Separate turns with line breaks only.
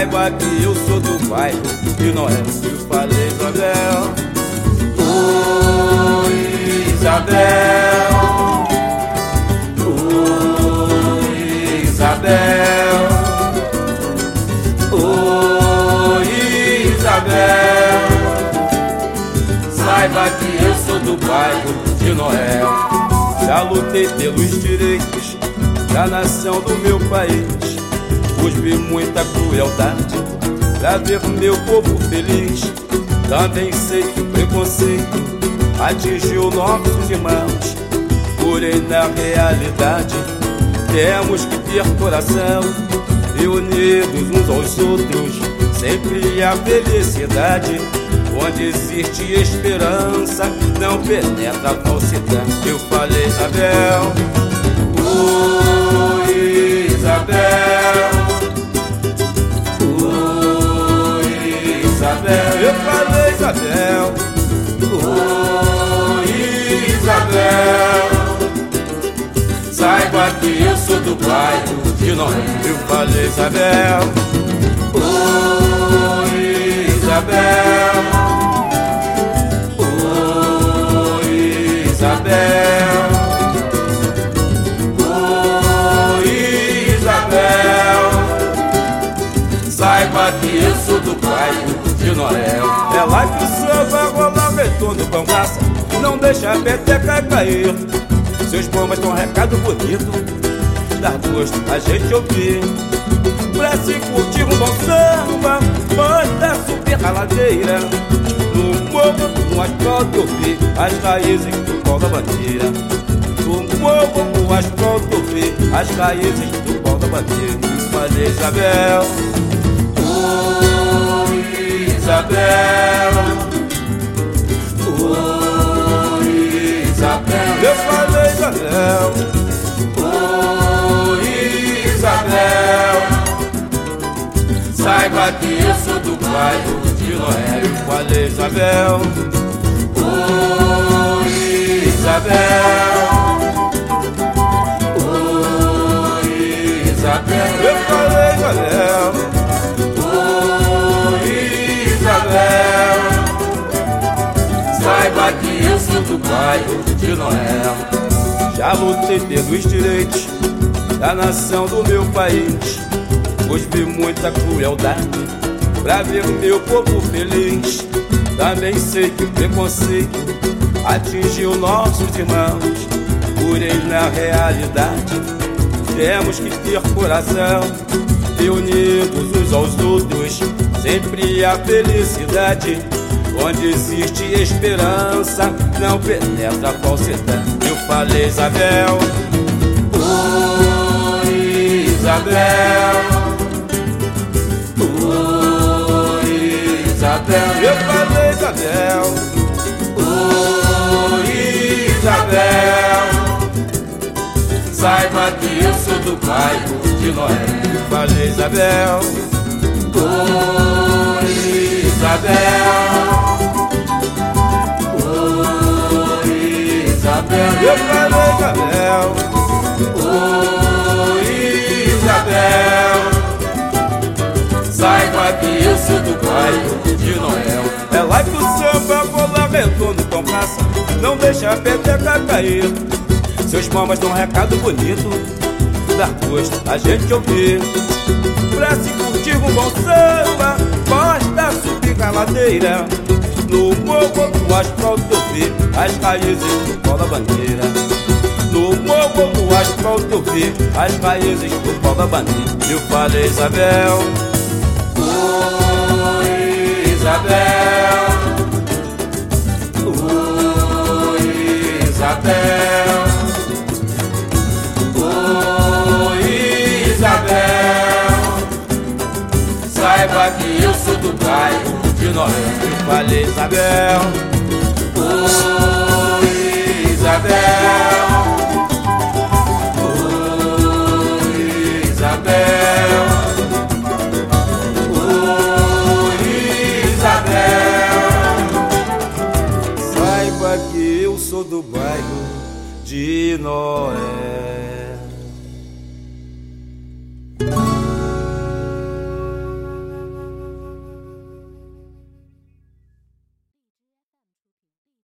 Saiba que eu sou do bairro e não é o que eu falei, Isabel. Oi, Isabel. Oi, Isabel. Oi, Isabel. Saiba que eu sou do bairro de Noel. Já lutei pelos direitos da nação do meu país. Hoje vi muita crueldade pra ver meu povo feliz. Também sei que o preconceito atingiu nossos irmãos. Porém, na realidade, temos que ter coração e unidos uns aos outros. Sempre a felicidade. Onde existe esperança, não penetra a falsidade. Eu falei, Isabel. Oi, Isabel. Saiba que eu sou do bairro de Noé. Eu falei, Isabel. Oi, Isabel. Oi, Isabel. Oi, Isabel. Saiba que eu sou do bairro de Noel. É lá que o samba retorno com graça. Não deixa a peteca cair. Seus bombas tão recado bonito. Dá gosto a gente ouvir. Pra se curtir um bom samba, bota subir a ladeira. No morro, no asfalto, eu vi as raízes do pau da bandeira. No morro, no asfalto, eu vi as raízes do pau da bandeira. Falei, Isabel. Isabel. Isabel. Oi, Isabel. Saiba que eu sou do bairro de Noé. Eu falei, Isabel. Oi, Isabel. Oi, Isabel. Eu falei, Isabel. Oi, Isabel. Saiba que eu sou do bairro de Noel. Já lutei pelos direitos da nação do meu país. Hoje vi muita crueldade pra ver o meu povo feliz. Também sei que o preconceito atingiu nossos irmãos. Porém, na realidade, temos que ter coração e unidos uns aos outros. Sempre a felicidade. Onde existe esperança, não penetra a falsidade. Falei, Isabel. Oi, Isabel. Oi, Isabel. Eu falei, Isabel. Oi, Isabel. Saiba que eu sou do bairro de Noé. Falei, Isabel. Oi, Isabel. Eu falei, Isabel. Oi, Isabel. Saiba que eu sou do bairro de Noel. É lá que o samba rola retorno com graça. Não deixa a peteca cair. Seus mamas dão um recado bonito. Dá gosto a gente ouvir. Pra se curtir um bom samba, basta subir a ladeira. No morro, no asfalto, eu vi as raízes do pau da bandeira. No morro, no asfalto, eu vi as raízes do pau da bandeira. Eu falei, Isabel. Oi, Isabel. Oi, Isabel. Eu falei, Isabel. Oi, Isabel. Oi, Isabel. Oi, Isabel. Saiba que eu sou do bairro de Noé.